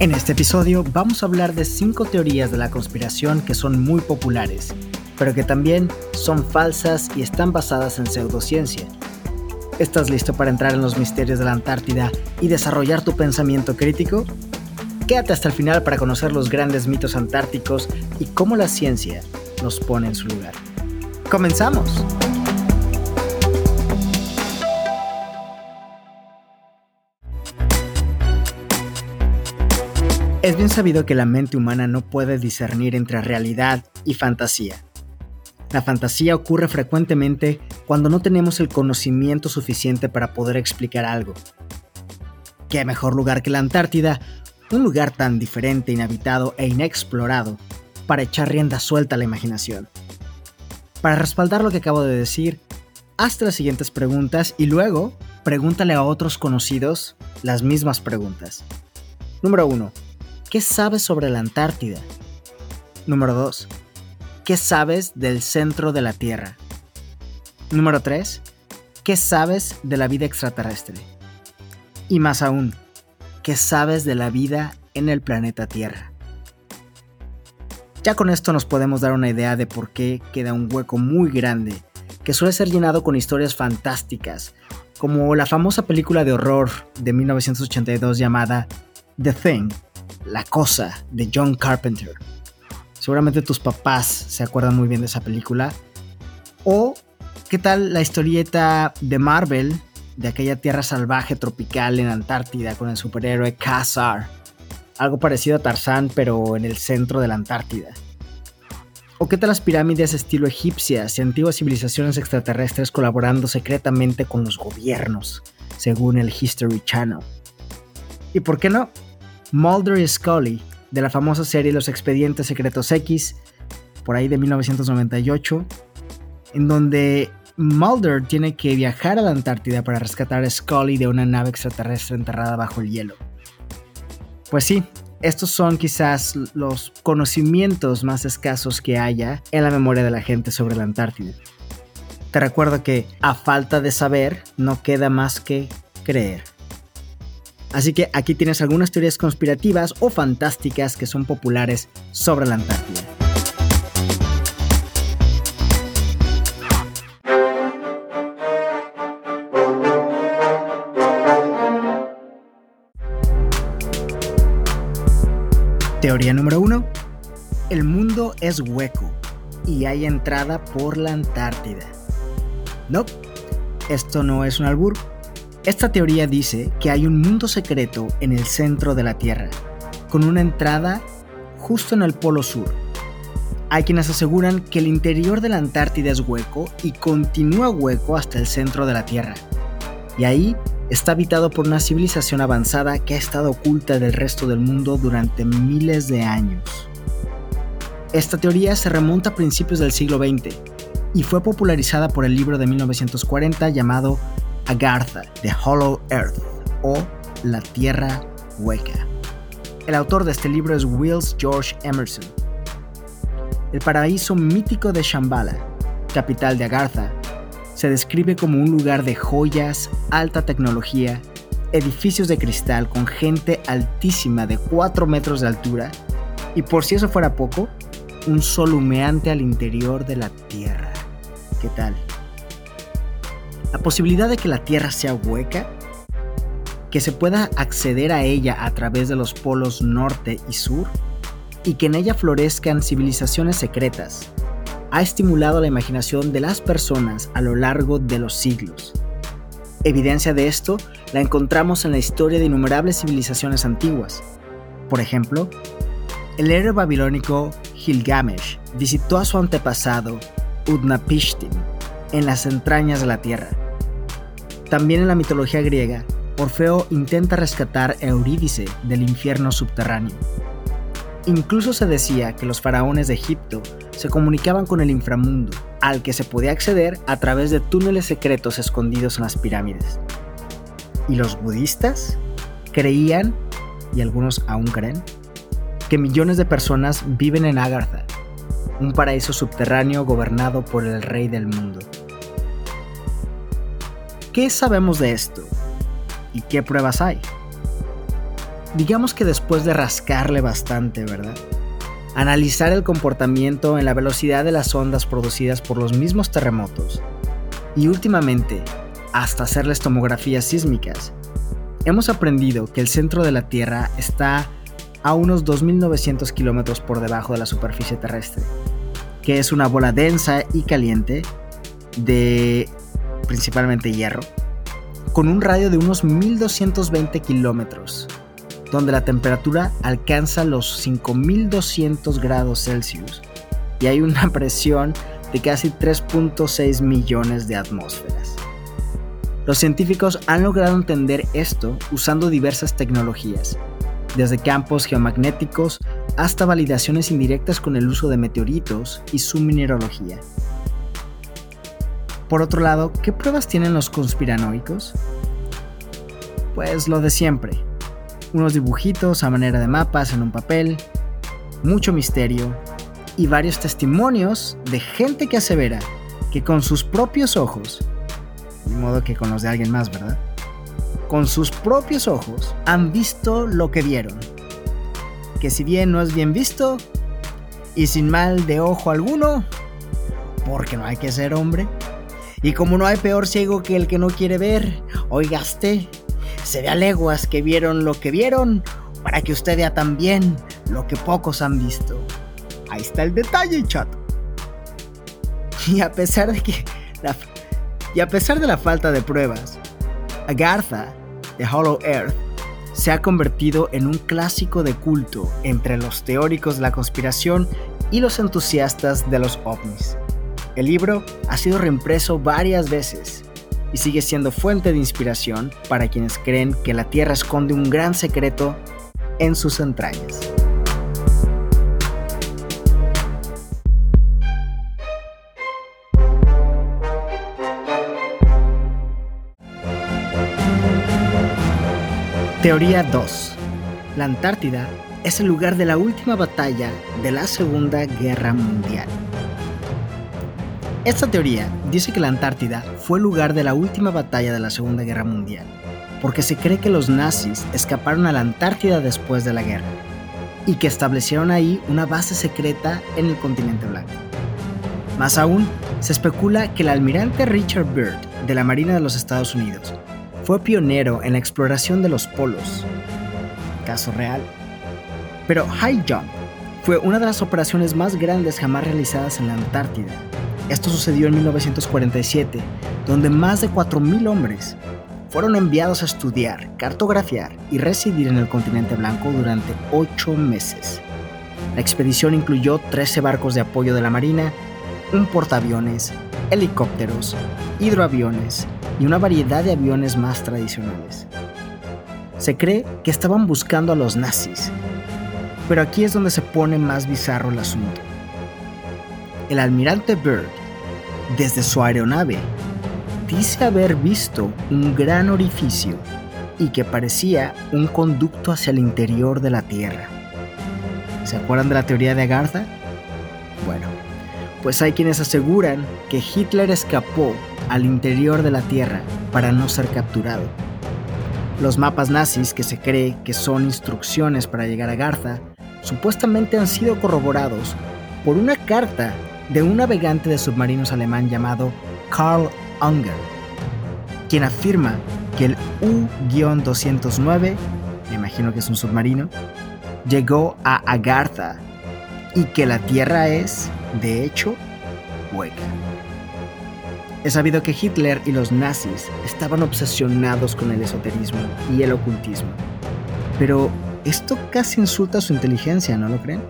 En este episodio vamos a hablar de cinco teorías de la conspiración que son muy populares, pero que también son falsas y están basadas en pseudociencia. ¿Estás listo para entrar en los misterios de la Antártida y desarrollar tu pensamiento crítico? Quédate hasta el final para conocer los grandes mitos antárticos y cómo la ciencia los pone en su lugar. ¡Comenzamos! Es bien sabido que la mente humana no puede discernir entre realidad y fantasía. La fantasía ocurre frecuentemente cuando no tenemos el conocimiento suficiente para poder explicar algo. ¿Qué mejor lugar que la Antártida? Un lugar tan diferente, inhabitado e inexplorado para echar rienda suelta a la imaginación. Para respaldar lo que acabo de decir, hazte las siguientes preguntas y luego pregúntale a otros conocidos las mismas preguntas. Número 1. ¿Qué sabes sobre la Antártida? Número 2. ¿Qué sabes del centro de la Tierra? Número 3. ¿Qué sabes de la vida extraterrestre? Y más aún, ¿qué sabes de la vida en el planeta Tierra? Ya con esto nos podemos dar una idea de por qué queda un hueco muy grande, que suele ser llenado con historias fantásticas, como la famosa película de horror de 1982 llamada The Thing, la Cosa de John Carpenter. Seguramente tus papás se acuerdan muy bien de esa película. O, ¿qué tal la historieta de Marvel de aquella tierra salvaje tropical en Antártida con el superhéroe Khazar? Algo parecido a Tarzán, pero en el centro de la Antártida. ¿O qué tal las pirámides estilo egipcias y antiguas civilizaciones extraterrestres colaborando secretamente con los gobiernos, según el History Channel? ¿Y por qué no? Mulder y Scully, de la famosa serie Los Expedientes Secretos X, por ahí de 1998, en donde Mulder tiene que viajar a la Antártida para rescatar a Scully de una nave extraterrestre enterrada bajo el hielo. Pues sí, estos son quizás los conocimientos más escasos que haya en la memoria de la gente sobre la Antártida. Te recuerdo que a falta de saber no queda más que creer. Así que aquí tienes algunas teorías conspirativas o fantásticas que son populares sobre la Antártida. Teoría número 1. El mundo es hueco y hay entrada por la Antártida. No, esto no es un albur, esta teoría dice que hay un mundo secreto en el centro de la Tierra, con una entrada justo en el polo sur. Hay quienes aseguran que el interior de la Antártida es hueco y continúa hueco hasta el centro de la Tierra. Y ahí está habitado por una civilización avanzada que ha estado oculta del resto del mundo durante miles de años. Esta teoría se remonta a principios del siglo XX y fue popularizada por el libro de 1940 llamado Agartha, The Hollow Earth o La Tierra Hueca. El autor de este libro es Wills George Emerson. El paraíso mítico de Shambhala, capital de Agartha, se describe como un lugar de joyas, alta tecnología, edificios de cristal con gente altísima de 4 metros de altura y por si eso fuera poco, un sol humeante al interior de la Tierra. ¿Qué tal? La posibilidad de que la Tierra sea hueca, que se pueda acceder a ella a través de los polos norte y sur, y que en ella florezcan civilizaciones secretas, ha estimulado la imaginación de las personas a lo largo de los siglos. Evidencia de esto la encontramos en la historia de innumerables civilizaciones antiguas. Por ejemplo, el héroe babilónico Gilgamesh visitó a su antepasado Utnapishtim en las entrañas de la tierra. También en la mitología griega, Orfeo intenta rescatar a Eurídice del infierno subterráneo. Incluso se decía que los faraones de Egipto se comunicaban con el inframundo, al que se podía acceder a través de túneles secretos escondidos en las pirámides. ¿Y los budistas? Creían, y algunos aún creen, que millones de personas viven en Agartha, un paraíso subterráneo gobernado por el rey del mundo. ¿Qué sabemos de esto? ¿Y qué pruebas hay? digamos que después de rascarle bastante, ¿verdad? Analizar el comportamiento en la velocidad de las ondas producidas por los mismos terremotos y últimamente hasta hacerles tomografías sísmicas, hemos aprendido que el centro de la Tierra está a unos 2.900 kilómetros por debajo de la superficie terrestre, que es una bola densa y caliente de principalmente hierro, con un radio de unos 1.220 kilómetros, donde la temperatura alcanza los 5.200 grados Celsius y hay una presión de casi 3.6 millones de atmósferas. Los científicos han logrado entender esto usando diversas tecnologías, desde campos geomagnéticos hasta validaciones indirectas con el uso de meteoritos y su mineralogía. Por otro lado, ¿qué pruebas tienen los conspiranoicos? Pues lo de siempre. Unos dibujitos a manera de mapas en un papel, mucho misterio y varios testimonios de gente que asevera que con sus propios ojos, de modo que con los de alguien más, ¿verdad? Con sus propios ojos han visto lo que vieron. Que si bien no es bien visto, y sin mal de ojo alguno, porque no hay que ser hombre, y como no hay peor ciego que el que no quiere ver, oigaste, se ve a leguas que vieron lo que vieron, para que usted vea también lo que pocos han visto. Ahí está el detalle, chato. Y a pesar de que la, y a pesar de la falta de pruebas, Agartha de Hollow Earth se ha convertido en un clásico de culto entre los teóricos de la conspiración y los entusiastas de los ovnis. El libro ha sido reimpreso varias veces y sigue siendo fuente de inspiración para quienes creen que la Tierra esconde un gran secreto en sus entrañas. Teoría 2. La Antártida es el lugar de la última batalla de la Segunda Guerra Mundial. Esta teoría dice que la Antártida fue el lugar de la última batalla de la Segunda Guerra Mundial, porque se cree que los nazis escaparon a la Antártida después de la guerra, y que establecieron ahí una base secreta en el continente blanco. Más aún, se especula que el almirante Richard Byrd de la Marina de los Estados Unidos fue pionero en la exploración de los polos. Caso real. Pero High Jump fue una de las operaciones más grandes jamás realizadas en la Antártida esto sucedió en 1947, donde más de 4.000 hombres fueron enviados a estudiar, cartografiar y residir en el continente blanco durante ocho meses. La expedición incluyó 13 barcos de apoyo de la Marina, un portaaviones, helicópteros, hidroaviones y una variedad de aviones más tradicionales. Se cree que estaban buscando a los nazis, pero aquí es donde se pone más bizarro el asunto. El almirante Byrd desde su aeronave, dice haber visto un gran orificio y que parecía un conducto hacia el interior de la Tierra. ¿Se acuerdan de la teoría de Agartha? Bueno, pues hay quienes aseguran que Hitler escapó al interior de la Tierra para no ser capturado. Los mapas nazis que se cree que son instrucciones para llegar a Agartha supuestamente han sido corroborados por una carta de un navegante de submarinos alemán llamado Karl Unger, quien afirma que el U-209, me imagino que es un submarino, llegó a Agartha y que la Tierra es, de hecho, hueca. He sabido que Hitler y los nazis estaban obsesionados con el esoterismo y el ocultismo, pero esto casi insulta su inteligencia, ¿no lo creen?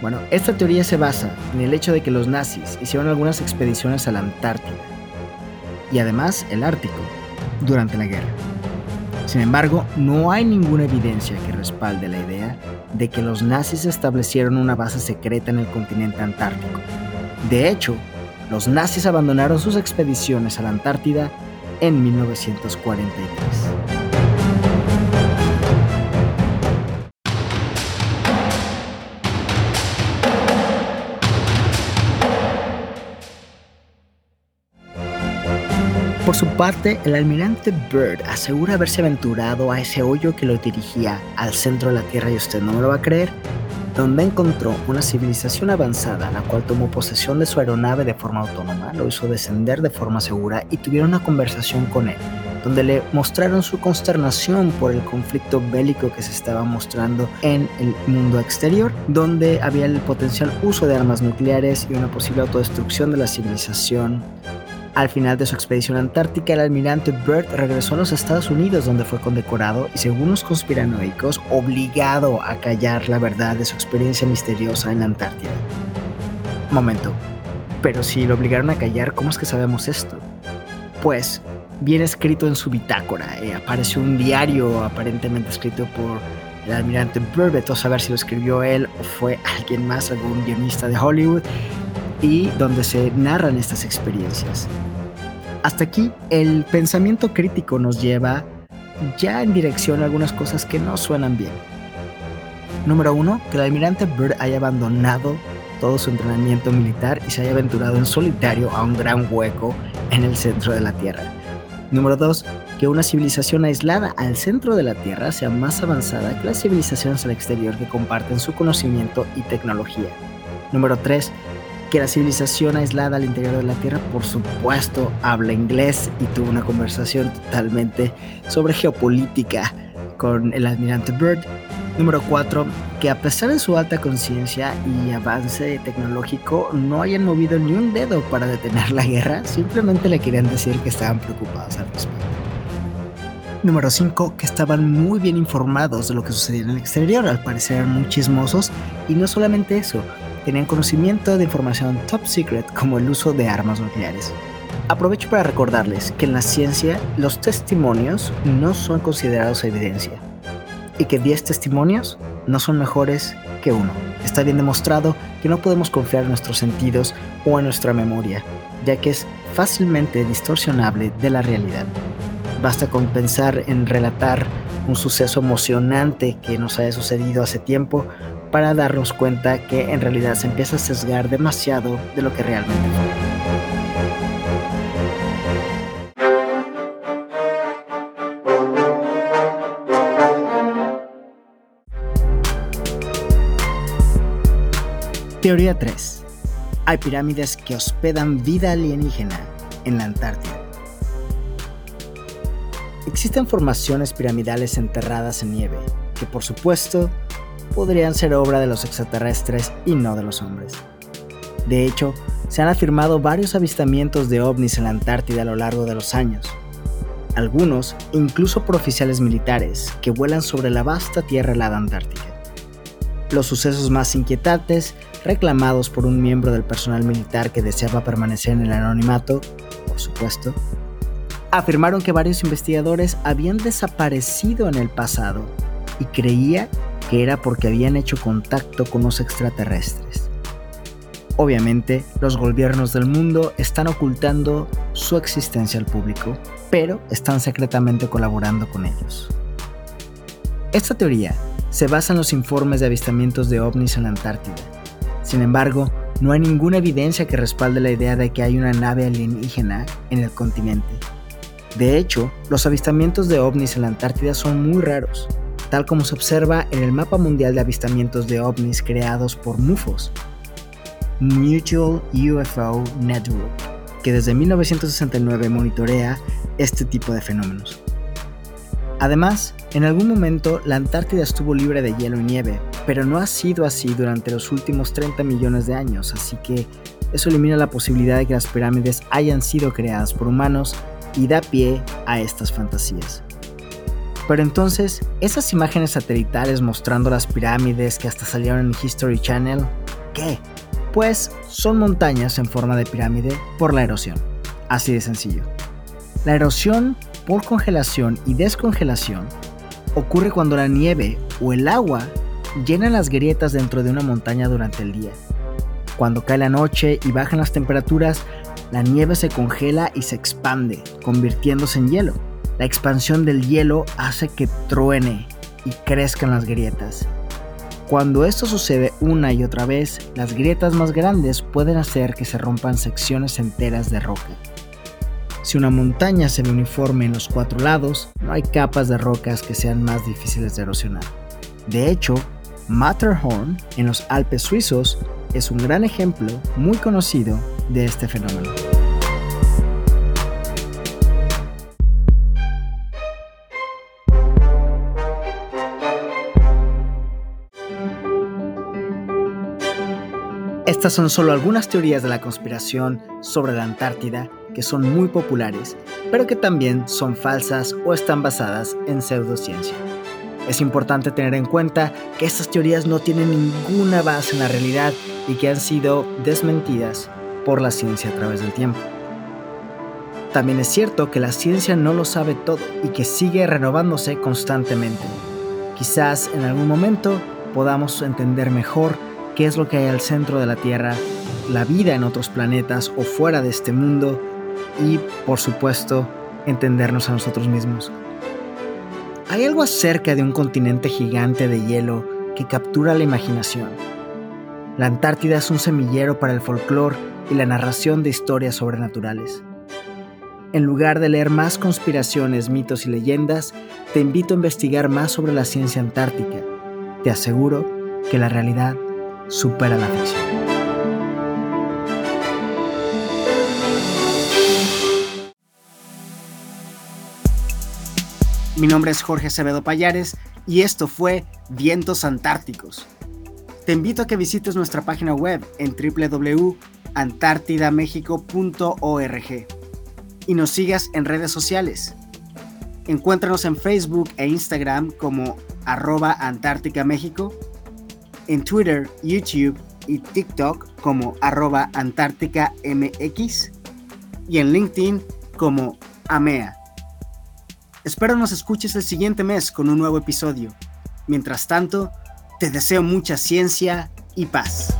Bueno, esta teoría se basa en el hecho de que los nazis hicieron algunas expediciones a la Antártida y además el Ártico durante la guerra. Sin embargo, no hay ninguna evidencia que respalde la idea de que los nazis establecieron una base secreta en el continente antártico. De hecho, los nazis abandonaron sus expediciones a la Antártida en 1943. Por su parte, el almirante Byrd asegura haberse aventurado a ese hoyo que lo dirigía al centro de la Tierra y usted no me lo va a creer, donde encontró una civilización avanzada, la cual tomó posesión de su aeronave de forma autónoma, lo hizo descender de forma segura y tuvieron una conversación con él, donde le mostraron su consternación por el conflicto bélico que se estaba mostrando en el mundo exterior, donde había el potencial uso de armas nucleares y una posible autodestrucción de la civilización al final de su expedición antártica, el almirante Byrd regresó a los Estados Unidos donde fue condecorado y según los conspiranoicos, obligado a callar la verdad de su experiencia misteriosa en la Antártida. Momento, pero si lo obligaron a callar, ¿cómo es que sabemos esto? Pues, bien escrito en su bitácora, eh, apareció un diario aparentemente escrito por el almirante Byrd, a saber si lo escribió él o fue alguien más, algún guionista de Hollywood, y donde se narran estas experiencias. Hasta aquí el pensamiento crítico nos lleva ya en dirección a algunas cosas que no suenan bien. Número uno, que el almirante Byrd haya abandonado todo su entrenamiento militar y se haya aventurado en solitario a un gran hueco en el centro de la Tierra. Número dos, que una civilización aislada al centro de la Tierra sea más avanzada que las civilizaciones al exterior que comparten su conocimiento y tecnología. Número 3 que la civilización aislada al interior de la Tierra, por supuesto, habla inglés y tuvo una conversación totalmente sobre geopolítica con el almirante Byrd. Número 4. Que a pesar de su alta conciencia y avance tecnológico, no hayan movido ni un dedo para detener la guerra, simplemente le querían decir que estaban preocupados al respecto. Número 5. Que estaban muy bien informados de lo que sucedía en el exterior, al parecer eran muy chismosos, y no solamente eso, tenían conocimiento de información top secret como el uso de armas nucleares. Aprovecho para recordarles que en la ciencia los testimonios no son considerados evidencia y que 10 testimonios no son mejores que uno. Está bien demostrado que no podemos confiar en nuestros sentidos o en nuestra memoria, ya que es fácilmente distorsionable de la realidad. Basta con pensar en relatar un suceso emocionante que nos haya sucedido hace tiempo para darnos cuenta que en realidad se empieza a sesgar demasiado de lo que realmente fue. Teoría 3. Hay pirámides que hospedan vida alienígena en la Antártida. Existen formaciones piramidales enterradas en nieve, que por supuesto podrían ser obra de los extraterrestres y no de los hombres. De hecho, se han afirmado varios avistamientos de ovnis en la Antártida a lo largo de los años. Algunos, incluso por oficiales militares, que vuelan sobre la vasta tierra helada antártica. Los sucesos más inquietantes, reclamados por un miembro del personal militar que deseaba permanecer en el anonimato, por supuesto, afirmaron que varios investigadores habían desaparecido en el pasado y creía que era porque habían hecho contacto con los extraterrestres. Obviamente, los gobiernos del mundo están ocultando su existencia al público, pero están secretamente colaborando con ellos. Esta teoría se basa en los informes de avistamientos de ovnis en la Antártida. Sin embargo, no hay ninguna evidencia que respalde la idea de que hay una nave alienígena en el continente. De hecho, los avistamientos de ovnis en la Antártida son muy raros, tal como se observa en el mapa mundial de avistamientos de ovnis creados por MUFOS, Mutual UFO Network, que desde 1969 monitorea este tipo de fenómenos. Además, en algún momento la Antártida estuvo libre de hielo y nieve, pero no ha sido así durante los últimos 30 millones de años, así que eso elimina la posibilidad de que las pirámides hayan sido creadas por humanos y da pie a estas fantasías. Pero entonces, esas imágenes satelitales mostrando las pirámides que hasta salieron en History Channel, ¿qué? Pues son montañas en forma de pirámide por la erosión. Así de sencillo. La erosión por congelación y descongelación ocurre cuando la nieve o el agua llenan las grietas dentro de una montaña durante el día. Cuando cae la noche y bajan las temperaturas, la nieve se congela y se expande, convirtiéndose en hielo. La expansión del hielo hace que truene y crezcan las grietas. Cuando esto sucede una y otra vez, las grietas más grandes pueden hacer que se rompan secciones enteras de roca. Si una montaña se ve uniforme en los cuatro lados, no hay capas de rocas que sean más difíciles de erosionar. De hecho, Matterhorn, en los Alpes suizos, es un gran ejemplo muy conocido de este fenómeno. Estas son solo algunas teorías de la conspiración sobre la Antártida que son muy populares, pero que también son falsas o están basadas en pseudociencia. Es importante tener en cuenta que estas teorías no tienen ninguna base en la realidad y que han sido desmentidas por la ciencia a través del tiempo. También es cierto que la ciencia no lo sabe todo y que sigue renovándose constantemente. Quizás en algún momento podamos entender mejor qué es lo que hay al centro de la Tierra, la vida en otros planetas o fuera de este mundo y, por supuesto, entendernos a nosotros mismos. Hay algo acerca de un continente gigante de hielo que captura la imaginación. La Antártida es un semillero para el folclore y la narración de historias sobrenaturales. En lugar de leer más conspiraciones, mitos y leyendas, te invito a investigar más sobre la ciencia antártica. Te aseguro que la realidad supera la ficción. Mi nombre es Jorge Acevedo Payares y esto fue Vientos Antárticos. Te invito a que visites nuestra página web en www.antartidamexico.org y nos sigas en redes sociales. Encuéntranos en Facebook e Instagram como arroba Antártica México en Twitter, YouTube y TikTok como arroba Antártica MX y en LinkedIn como AMEA. Espero nos escuches el siguiente mes con un nuevo episodio. Mientras tanto, te deseo mucha ciencia y paz.